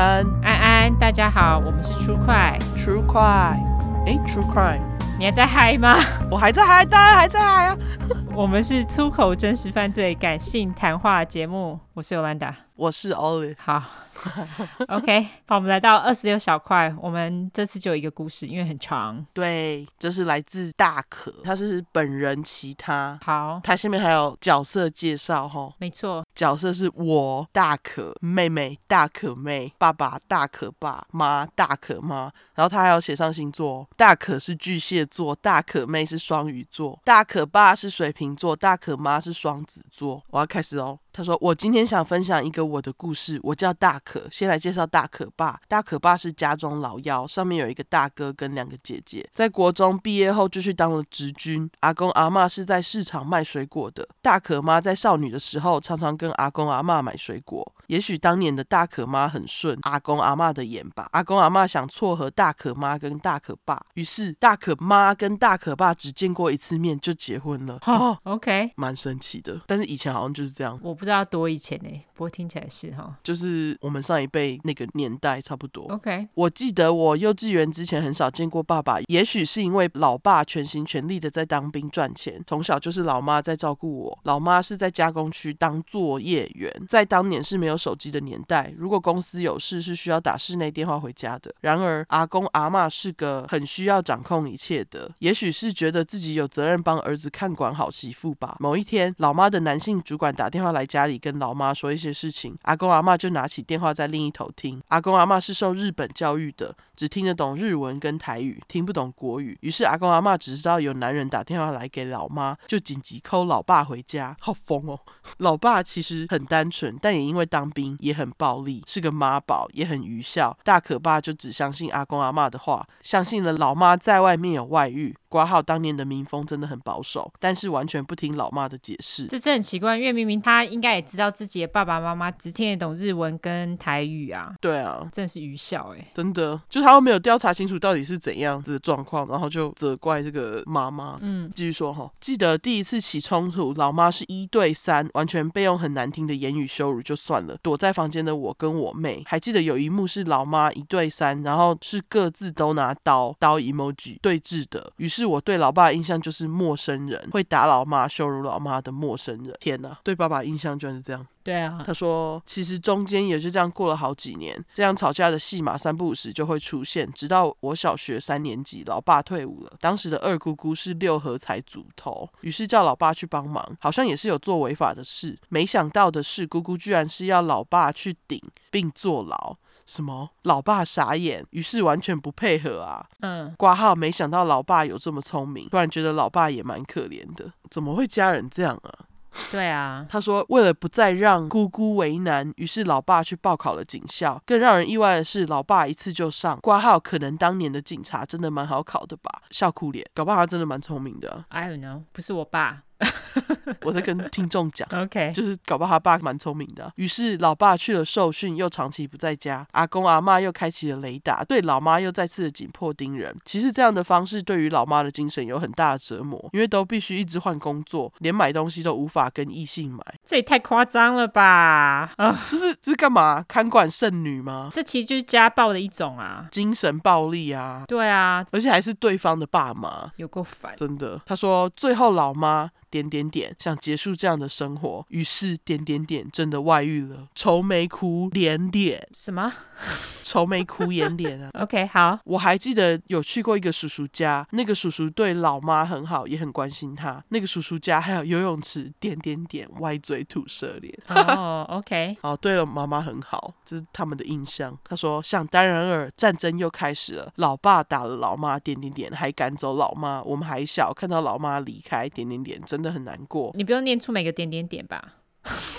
安。安安，大家好，我们是 True Crime，True Crime，哎，True Crime，你还在嗨吗？我还在嗨，当然还在嗨啊！我们是粗口真实犯罪感性谈话节目，我是 Yolanda，我是 Olive，好。OK，好，我们来到二十六小块。我们这次就有一个故事，因为很长。对，这是来自大可，他是本人其他。好，他下面还有角色介绍哈。没错，角色是我大可妹妹大可妹，爸爸大可爸，妈大可妈。然后他还要写上星座，大可是巨蟹座，大可妹是双鱼座，大可爸是水瓶座，大可妈是双子座。我要开始哦。他说：“我今天想分享一个我的故事。我叫大可，先来介绍大可爸。大可爸是家中老幺，上面有一个大哥跟两个姐姐。在国中毕业后就去当了职军。阿公阿嬷是在市场卖水果的。大可妈在少女的时候，常常跟阿公阿嬷买水果。也许当年的大可妈很顺阿公阿嬷的眼吧。阿公阿嬷想撮合大可妈跟大可爸，于是大可妈跟大可爸只见过一次面就结婚了。哦，OK，蛮神奇的。但是以前好像就是这样。我不知道多以前呢，不过听起来是哈，就是我们上一辈那个年代差不多。OK，我记得我幼稚园之前很少见过爸爸，也许是因为老爸全心全力的在当兵赚钱，从小就是老妈在照顾我。老妈是在加工区当作业员，在当年是没有手机的年代，如果公司有事是需要打室内电话回家的。然而阿公阿妈是个很需要掌控一切的，也许是觉得自己有责任帮儿子看管好媳妇吧。某一天，老妈的男性主管打电话来家里跟老妈说一些事情，阿公阿妈就拿起电话在另一头听。阿公阿妈是受日本教育的，只听得懂日文跟台语，听不懂国语。于是阿公阿妈只知道有男人打电话来给老妈，就紧急 call 老爸回家。好疯哦！老爸其实很单纯，但也因为当兵也很暴力，是个妈宝，也很愚孝。大可爸就只相信阿公阿妈的话，相信了老妈在外面有外遇。括号当年的民风真的很保守，但是完全不听老妈的解释。这真很奇怪，因为明明他应该也知道自己的爸爸妈妈只听得懂日文跟台语啊。对啊，真的是愚孝哎，真的，就他又没有调查清楚到底是怎样子的状况，然后就责怪这个妈妈。嗯，继续说哈，记得第一次起冲突，老妈是一对三，完全被用很难听的言语羞辱就算了，躲在房间的我跟我妹，还记得有一幕是老妈一对三，然后是各自都拿刀刀 emoji 对峙的，于是。是我对老爸的印象就是陌生人，会打老妈、羞辱老妈的陌生人。天哪，对爸爸印象居然是这样。对啊，他说其实中间也是这样过了好几年，这样吵架的戏码三不五时就会出现，直到我小学三年级，老爸退伍了。当时的二姑姑是六合彩组头，于是叫老爸去帮忙，好像也是有做违法的事。没想到的是，姑姑居然是要老爸去顶并坐牢。什么？老爸傻眼，于是完全不配合啊。嗯，挂号。没想到老爸有这么聪明，突然觉得老爸也蛮可怜的。怎么会家人这样啊？对啊，他说为了不再让姑姑为难，于是老爸去报考了警校。更让人意外的是，老爸一次就上挂号。可能当年的警察真的蛮好考的吧？笑哭脸，搞不好他真的蛮聪明的。I don't know，不是我爸。我在跟听众讲，OK，就是搞不好他爸蛮聪明的。于是老爸去了受训，又长期不在家，阿公阿妈又开启了雷达，对老妈又再次的紧迫盯人。其实这样的方式对于老妈的精神有很大的折磨，因为都必须一直换工作，连买东西都无法跟异性买。这也太夸张了吧？啊，这是这是干嘛？看管剩女吗？这其实就是家暴的一种啊，精神暴力啊。对啊，而且还是对方的爸妈，有够烦，真的。他说最后老妈。点点点，想结束这样的生活，于是点点点真的外遇了，愁眉苦脸脸。什么？愁眉苦眼脸啊？OK，好。我还记得有去过一个叔叔家，那个叔叔对老妈很好，也很关心她。那个叔叔家还有游泳池，点点点，歪嘴吐舌脸。哦、oh,，OK。哦，对了，妈妈很好，这是他们的印象。他说，想当然尔，战争又开始了，老爸打了老妈，点点点，还赶走老妈。我们还小，看到老妈离开，点点点，真。真的很难过，你不用念出每个点点点吧？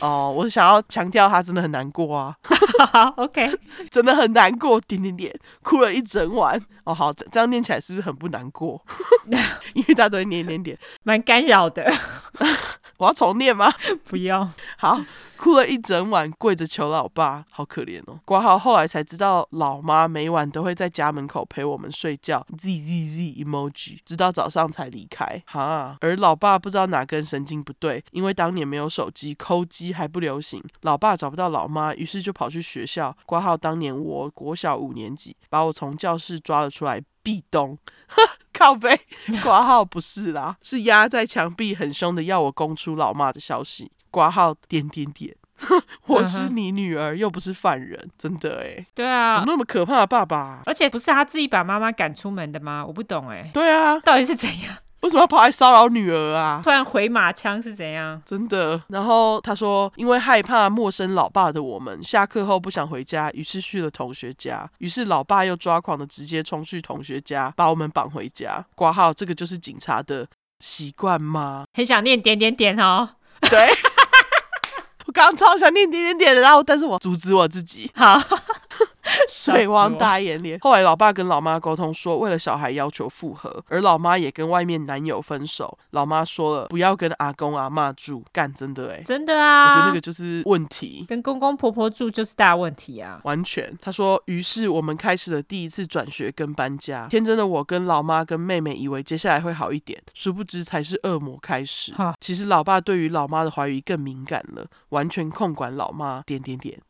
哦，我是想要强调他真的很难过啊。好，OK，真的很难过，点点点，哭了一整晚。哦，好，这样念起来是不是很不难过？因为他都会点点点，蛮干扰的。我要重念吗？不要。好，哭了一整晚，跪着求老爸，好可怜哦。挂号后来才知道，老妈每晚都会在家门口陪我们睡觉，z z z emoji，直到早上才离开。哈，而老爸不知道哪根神经不对，因为当年没有手机，抠机还不流行，老爸找不到老妈，于是就跑去学校。挂号当年我国小五年级，把我从教室抓了出来。壁咚，靠背 挂号不是啦，是压在墙壁，很凶的要我供出老妈的消息。挂号点点点，我是你女儿，又不是犯人，真的哎。对啊，怎么那么可怕的爸爸？而且不是他自己把妈妈赶出门的吗？我不懂哎。对啊，到底是怎样？为什么要跑来骚扰女儿啊？突然回马枪是怎样？真的。然后他说，因为害怕陌生老爸的我们，下课后不想回家，于是去了同学家。于是老爸又抓狂的直接冲去同学家，把我们绑回家。挂号，这个就是警察的习惯吗？很想念点点点哦。对，我刚刚超想念点点点的，然后但是我阻止我自己。好。水汪大眼脸。后来老爸跟老妈沟通说，为了小孩要求复合，而老妈也跟外面男友分手。老妈说了，不要跟阿公阿妈住，干真的哎、欸，真的啊，我觉得那个就是问题，跟公公婆婆住就是大问题啊，完全。他说，于是我们开始了第一次转学跟搬家。天真的我跟老妈跟妹妹以为接下来会好一点，殊不知才是恶魔开始。其实老爸对于老妈的怀疑更敏感了，完全控管老妈。点点点。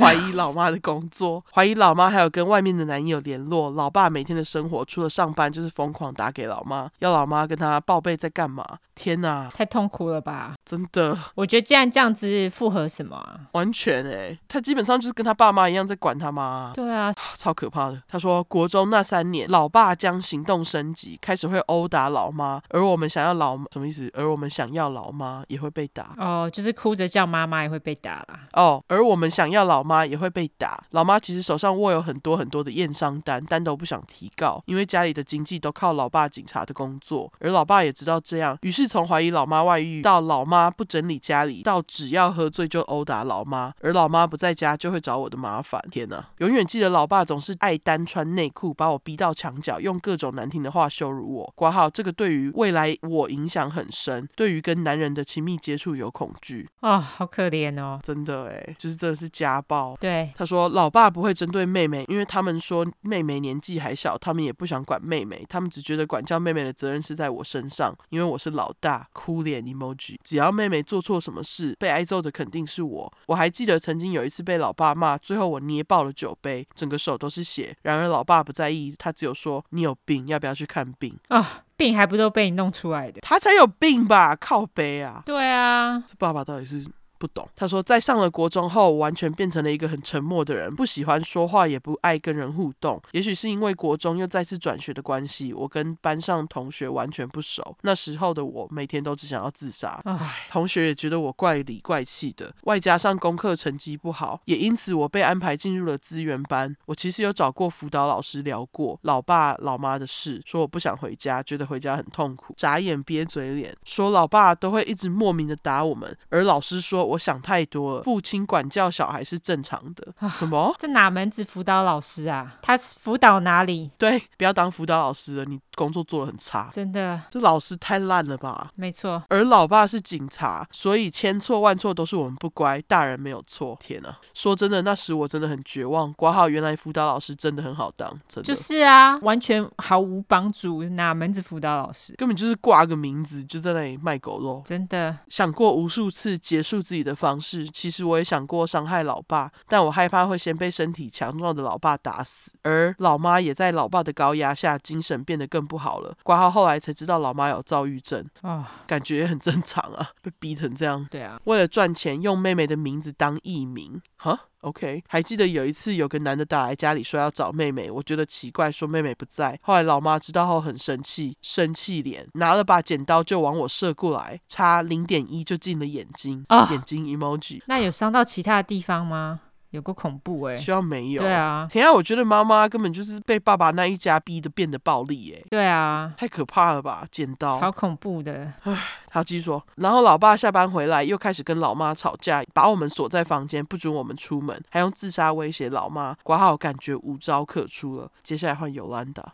怀疑老妈的工作，怀疑老妈还有跟外面的男友联络。老爸每天的生活除了上班就是疯狂打给老妈，要老妈跟他报备在干嘛。天哪，太痛苦了吧！真的，我觉得既然这样子复合什么啊？完全哎、欸，他基本上就是跟他爸妈一样在管他妈。对啊，超可怕的。他说国中那三年，老爸将行动升级，开始会殴打老妈，而我们想要老什么意思？而我们想要老妈也会被打。哦，就是哭着叫妈妈也会被打啦。哦，而我们想要老。妈也会被打，老妈其实手上握有很多很多的验伤单，单都不想提告，因为家里的经济都靠老爸警察的工作，而老爸也知道这样，于是从怀疑老妈外遇到老妈不整理家里，到只要喝醉就殴打老妈，而老妈不在家就会找我的麻烦。天哪，永远记得老爸总是爱单穿内裤，把我逼到墙角，用各种难听的话羞辱我。括号这个对于未来我影响很深，对于跟男人的亲密接触有恐惧。啊，好可怜哦，真的哎，就是真的是家暴。对，他说老爸不会针对妹妹，因为他们说妹妹年纪还小，他们也不想管妹妹，他们只觉得管教妹妹的责任是在我身上，因为我是老大。哭脸 emoji，只要妹妹做错什么事，被挨揍的肯定是我。我还记得曾经有一次被老爸骂，最后我捏爆了酒杯，整个手都是血。然而老爸不在意，他只有说你有病，要不要去看病啊？哦，病还不都被你弄出来的？他才有病吧？靠背啊！对啊，这爸爸到底是？不懂，他说在上了国中后，完全变成了一个很沉默的人，不喜欢说话，也不爱跟人互动。也许是因为国中又再次转学的关系，我跟班上同学完全不熟。那时候的我，每天都只想要自杀。唉，同学也觉得我怪里怪气的，外加上功课成绩不好，也因此我被安排进入了资源班。我其实有找过辅导老师聊过老爸老妈的事，说我不想回家，觉得回家很痛苦。眨眼憋嘴脸，说老爸都会一直莫名的打我们，而老师说。我想太多了，父亲管教小孩是正常的。什么？这哪门子辅导老师啊？他辅导哪里？对，不要当辅导老师了，你工作做得很差。真的，这老师太烂了吧？没错。而老爸是警察，所以千错万错都是我们不乖，大人没有错。天哪，说真的，那时我真的很绝望。挂号，原来辅导老师真的很好当，真的。就是啊，完全毫无帮助，哪门子辅导老师？根本就是挂个名字就在那里卖狗肉。真的，想过无数次结束自己的方式，其实我也想过伤害老爸，但我害怕会先被身体强壮的老爸打死，而老妈也在老爸的高压下，精神变得更不好了。挂号后来才知道老妈有躁郁症啊，哦、感觉也很正常啊，被逼成这样。对啊，为了赚钱，用妹妹的名字当艺名，哈，OK。还记得有一次有个男的打来家里说要找妹妹，我觉得奇怪，说妹妹不在。后来老妈知道后很生气，生气脸，拿了把剪刀就往我射过来，差零点一就进了眼睛，哦、眼睛 emoji。那有伤到其他的地方吗？有个恐怖哎、欸，希望没有。对啊，天啊，我觉得妈妈根本就是被爸爸那一家逼的变得暴力哎、欸。对啊，太可怕了吧，剪刀，超恐怖的。唉，他继续说，然后老爸下班回来又开始跟老妈吵架，把我们锁在房间，不准我们出门，还用自杀威胁老妈。括号感觉无招可出了，接下来换尤兰达。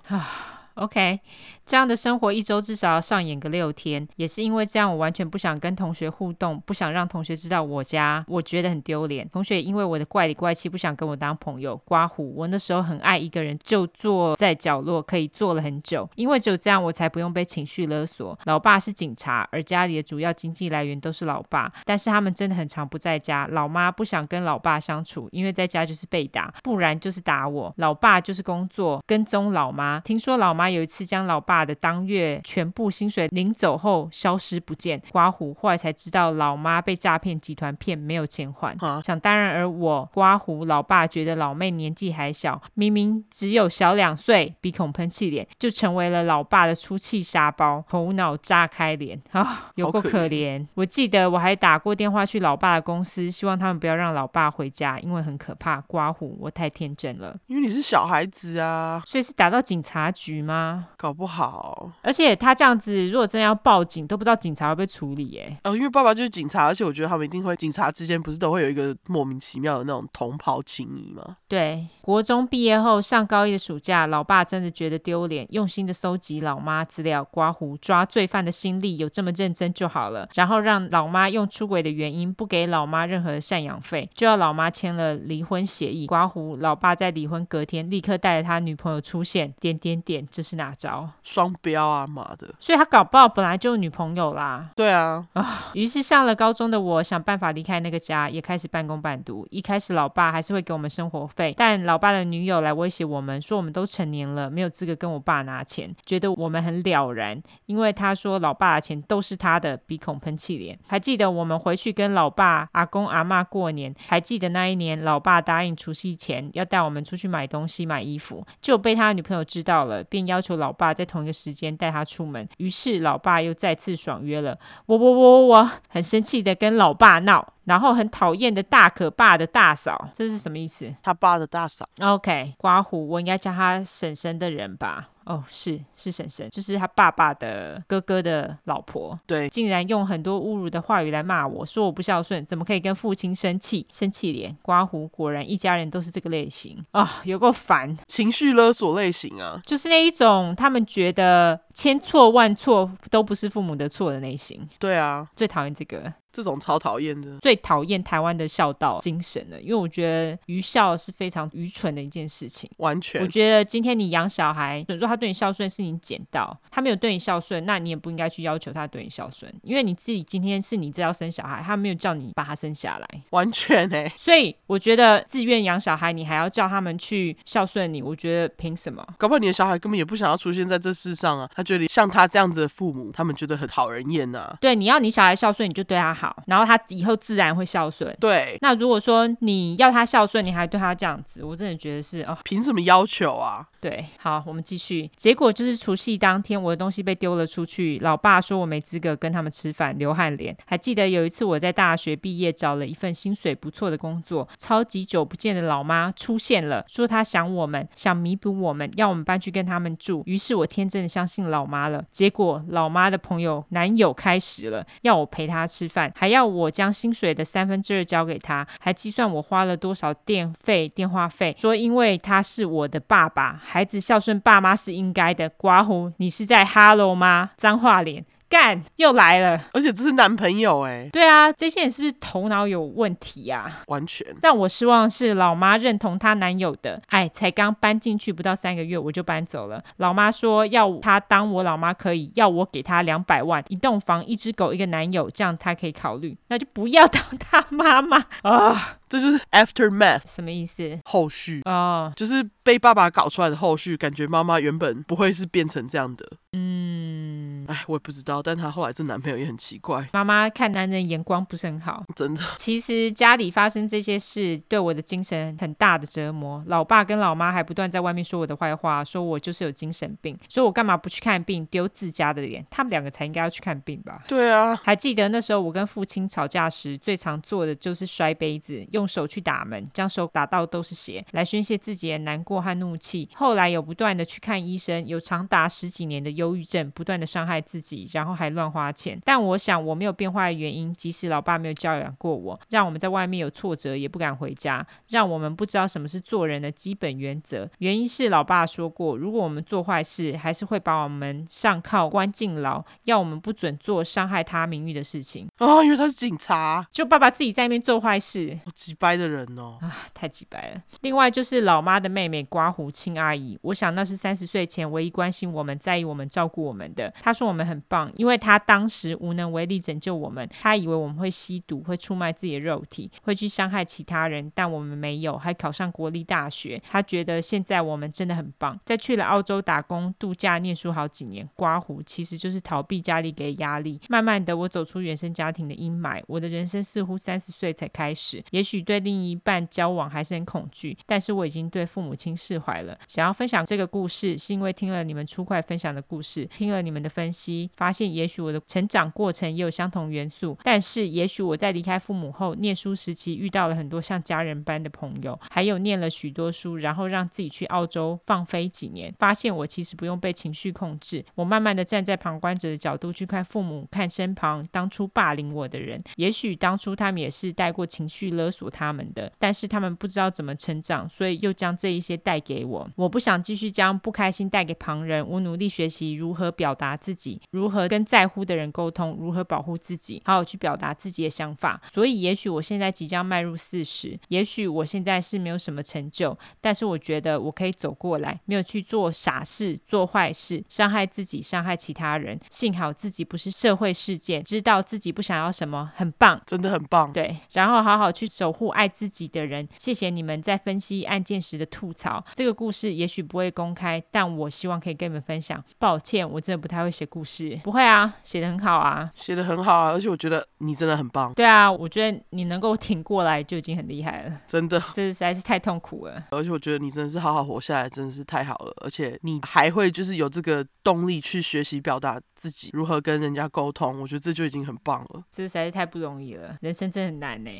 OK，这样的生活一周至少要上演个六天，也是因为这样，我完全不想跟同学互动，不想让同学知道我家，我觉得很丢脸。同学因为我的怪里怪气，不想跟我当朋友。刮胡，我那时候很爱一个人，就坐在角落，可以坐了很久，因为只有这样，我才不用被情绪勒索。老爸是警察，而家里的主要经济来源都是老爸，但是他们真的很常不在家。老妈不想跟老爸相处，因为在家就是被打，不然就是打我。老爸就是工作跟踪老妈，听说老妈。有一次将老爸的当月全部薪水领走后消失不见，刮胡后来才知道老妈被诈骗集团骗，没有钱还。啊、想当然而我刮胡，老爸觉得老妹年纪还小，明明只有小两岁，鼻孔喷气脸，就成为了老爸的出气沙包，头脑炸开脸啊，有够可怜。可怜我记得我还打过电话去老爸的公司，希望他们不要让老爸回家，因为很可怕。刮胡，我太天真了，因为你是小孩子啊，所以是打到警察局吗？搞不好，而且他这样子，如果真的要报警，都不知道警察会不会处理耶。哦，因为爸爸就是警察，而且我觉得他们一定会，警察之间不是都会有一个莫名其妙的那种同袍情谊吗？对，国中毕业后上高一的暑假，老爸真的觉得丢脸，用心的搜集老妈资料，刮胡抓罪犯的心力有这么认真就好了。然后让老妈用出轨的原因不给老妈任何的赡养费，就要老妈签了离婚协议。刮胡，老爸在离婚隔天立刻带着他女朋友出现，点点点，这是哪招？双标啊，妈的！所以他搞不好本来就有女朋友啦。对啊，啊，于是上了高中的我想办法离开那个家，也开始半工半读。一开始老爸还是会给我们生活费，但老爸的女友来威胁我们，说我们都成年了，没有资格跟我爸拿钱，觉得我们很了然，因为他说老爸的钱都是他的，鼻孔喷气脸。还记得我们回去跟老爸、阿公、阿妈过年，还记得那一年，老爸答应除夕前要带我们出去买东西、买衣服，就被他女朋友知道了，便要求老爸在同一个时间带他出门。于是老爸又再次爽约了。我我我我很生气的跟老爸闹，然后很讨厌的大可爸的大嫂，这是什么意思？他爸的大嫂。OK，刮胡，我应该叫他婶婶的人吧。哦，是是婶婶，就是他爸爸的哥哥的老婆。对，竟然用很多侮辱的话语来骂我，说我不孝顺，怎么可以跟父亲生气？生气脸，刮胡，果然一家人都是这个类型啊、哦，有够烦，情绪勒索类型啊，就是那一种他们觉得千错万错都不是父母的错的类型。对啊，最讨厌这个。这种超讨厌的，最讨厌台湾的孝道精神了，因为我觉得愚孝是非常愚蠢的一件事情。完全，我觉得今天你养小孩，你说他对你孝顺是你捡到，他没有对你孝顺，那你也不应该去要求他对你孝顺，因为你自己今天是你知道生小孩，他没有叫你把他生下来，完全哎、欸。所以我觉得自愿养小孩，你还要叫他们去孝顺你，我觉得凭什么？搞不好你的小孩根本也不想要出现在这世上啊，他觉得像他这样子的父母，他们觉得很讨人厌呐、啊。对，你要你小孩孝顺，你就对他好，然后他以后自然会孝顺。对，那如果说你要他孝顺，你还对他这样子，我真的觉得是哦，凭什么要求啊？对，好，我们继续。结果就是除夕当天，我的东西被丢了出去。老爸说我没资格跟他们吃饭，流汗脸。还记得有一次我在大学毕业，找了一份薪水不错的工作，超级久不见的老妈出现了，说她想我们，想弥补我们，要我们搬去跟他们住。于是我天真的相信老妈了。结果老妈的朋友男友开始了，要我陪他吃饭，还要我将薪水的三分之二交给他，还计算我花了多少电费、电话费，说因为他是我的爸爸。孩子孝顺爸妈是应该的。刮胡，你是在哈喽吗？脏话脸。干又来了，而且这是男朋友哎、欸。对啊，这些人是不是头脑有问题呀、啊？完全。让我失望是老妈认同她男友的。哎，才刚搬进去不到三个月，我就搬走了。老妈说要她当我老妈可以，要我给她两百万，一栋房，一只狗，一个男友，这样她可以考虑。那就不要当她妈妈 啊！这就是 aftermath 什么意思？后续哦，就是被爸爸搞出来的后续。感觉妈妈原本不会是变成这样的。嗯。哎，我也不知道，但她后来这男朋友也很奇怪。妈妈看男人眼光不是很好，真的。其实家里发生这些事，对我的精神很大的折磨。老爸跟老妈还不断在外面说我的坏话，说我就是有精神病，说我干嘛不去看病，丢自家的脸。他们两个才应该要去看病吧？对啊。还记得那时候我跟父亲吵架时，最常做的就是摔杯子，用手去打门，将手打到都是血，来宣泄自己的难过和怒气。后来有不断的去看医生，有长达十几年的忧郁症，不断的伤害。自己，然后还乱花钱。但我想我没有变坏的原因，即使老爸没有教养过我，让我们在外面有挫折也不敢回家，让我们不知道什么是做人的基本原则。原因是老爸说过，如果我们做坏事，还是会把我们上铐关进牢，要我们不准做伤害他名誉的事情。啊，因为他是警察，就爸爸自己在那边做坏事，好机掰的人哦，啊，太机掰了。另外就是老妈的妹妹刮胡亲阿姨，我想那是三十岁前唯一关心我们、在意我们、照顾我们的。她说我们很棒，因为她当时无能为力拯救我们。她以为我们会吸毒、会出卖自己的肉体、会去伤害其他人，但我们没有，还考上国立大学。她觉得现在我们真的很棒。在去了澳洲打工、度假、念书好几年，刮胡其实就是逃避家里给压力。慢慢的，我走出原生家庭的阴霾，我的人生似乎三十岁才开始。也许对另一半交往还是很恐惧，但是我已经对父母亲释怀了。想要分享这个故事，是因为听了你们初快分享的故事，听了你们的分析，发现也许我的成长过程也有相同元素。但是，也许我在离开父母后，念书时期遇到了很多像家人般的朋友，还有念了许多书，然后让自己去澳洲放飞几年，发现我其实不用被情绪控制。我慢慢的站在旁观者的角度去看父母，看身旁当初霸凌我的人，也许当初他们也是带过情绪勒索他们的，但是他们不知道怎么成长，所以又将这一些带给我。我不想继续将不开心带给旁人，我努力学习如何表达自己，如何跟在乎的人沟通，如何保护自己，好好去表达自己的想法。所以，也许我现在即将迈入四十，也许我现在是没有什么成就，但是我觉得我可以走过来，没有去做傻事、做坏事，伤害自己、伤害其他人。幸好自己不是社会事件，知道自己不想要什么，很棒，真的很棒。对，然后好好去守护爱自己的人。谢谢你们在分析案件时的吐槽。这个故事也许不会公开，但我希望可以跟你们分享。抱歉，我真的不太会写故事。不会啊，写的很好啊，写的很好啊，而且我觉得你真的很棒。对啊，我觉得你能够挺过来就已经很厉害了。真的，这实在是太痛苦了。而且我觉得你真的是好好活下来，真的是太好了。而且你还会就是有这个动力去学习表达自己，如何跟人家沟通。我觉得这就已经很棒了。这实在是太不容易了，人生真的很难呢。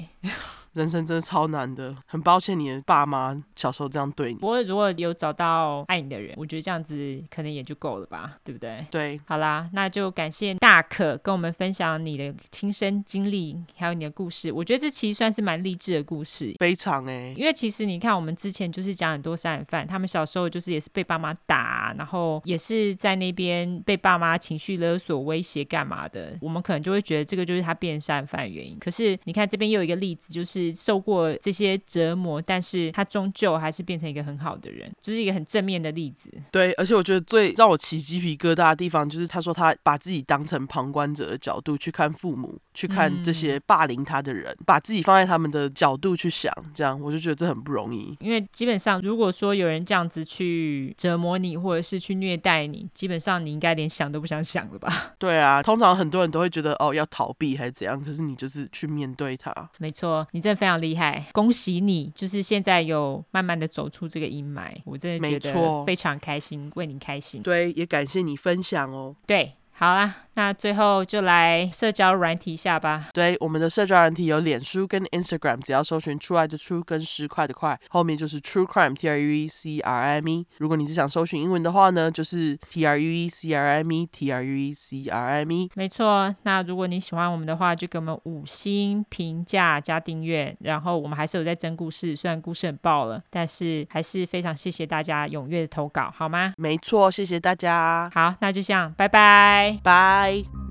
人生真的超难的，很抱歉你的爸妈小时候这样对你。不过如果有找到爱你的人，我觉得这样子可能也就够了吧，对不对？对，好啦，那就感谢大可跟我们分享你的亲身经历，还有你的故事。我觉得这其实算是蛮励志的故事，非常哎。因为其实你看，我们之前就是讲很多杀人犯，他们小时候就是也是被爸妈打，然后也是在那边被爸妈情绪勒索、威胁干嘛的，我们可能就会觉得这个就是他变杀人犯的原因。可是你看这边又有一个例子，就是。受过这些折磨，但是他终究还是变成一个很好的人，就是一个很正面的例子。对，而且我觉得最让我起鸡皮疙瘩的地方，就是他说他把自己当成旁观者的角度去看父母，去看这些霸凌他的人，嗯、把自己放在他们的角度去想，这样我就觉得这很不容易。因为基本上，如果说有人这样子去折磨你，或者是去虐待你，基本上你应该连想都不想想了吧？对啊，通常很多人都会觉得哦，要逃避还是怎样，可是你就是去面对他。没错，你真的非常厉害，恭喜你！就是现在有慢慢的走出这个阴霾，我真的觉得非常开心，为你开心。对，也感谢你分享哦。对。好啦，那最后就来社交软体一下吧。对，我们的社交软体有脸书跟 Instagram，只要搜寻 True 爱的 True 跟十块的块，后面就是 True Crime T R U E C R I M E。如果你是想搜寻英文的话呢，就是 T R U E C R I M E T R U E C R I M E。没错，那如果你喜欢我们的话，就给我们五星评价加订阅。然后我们还是有在征故事，虽然故事很爆了，但是还是非常谢谢大家踊跃的投稿，好吗？没错，谢谢大家。好，那就这样，拜拜。拜。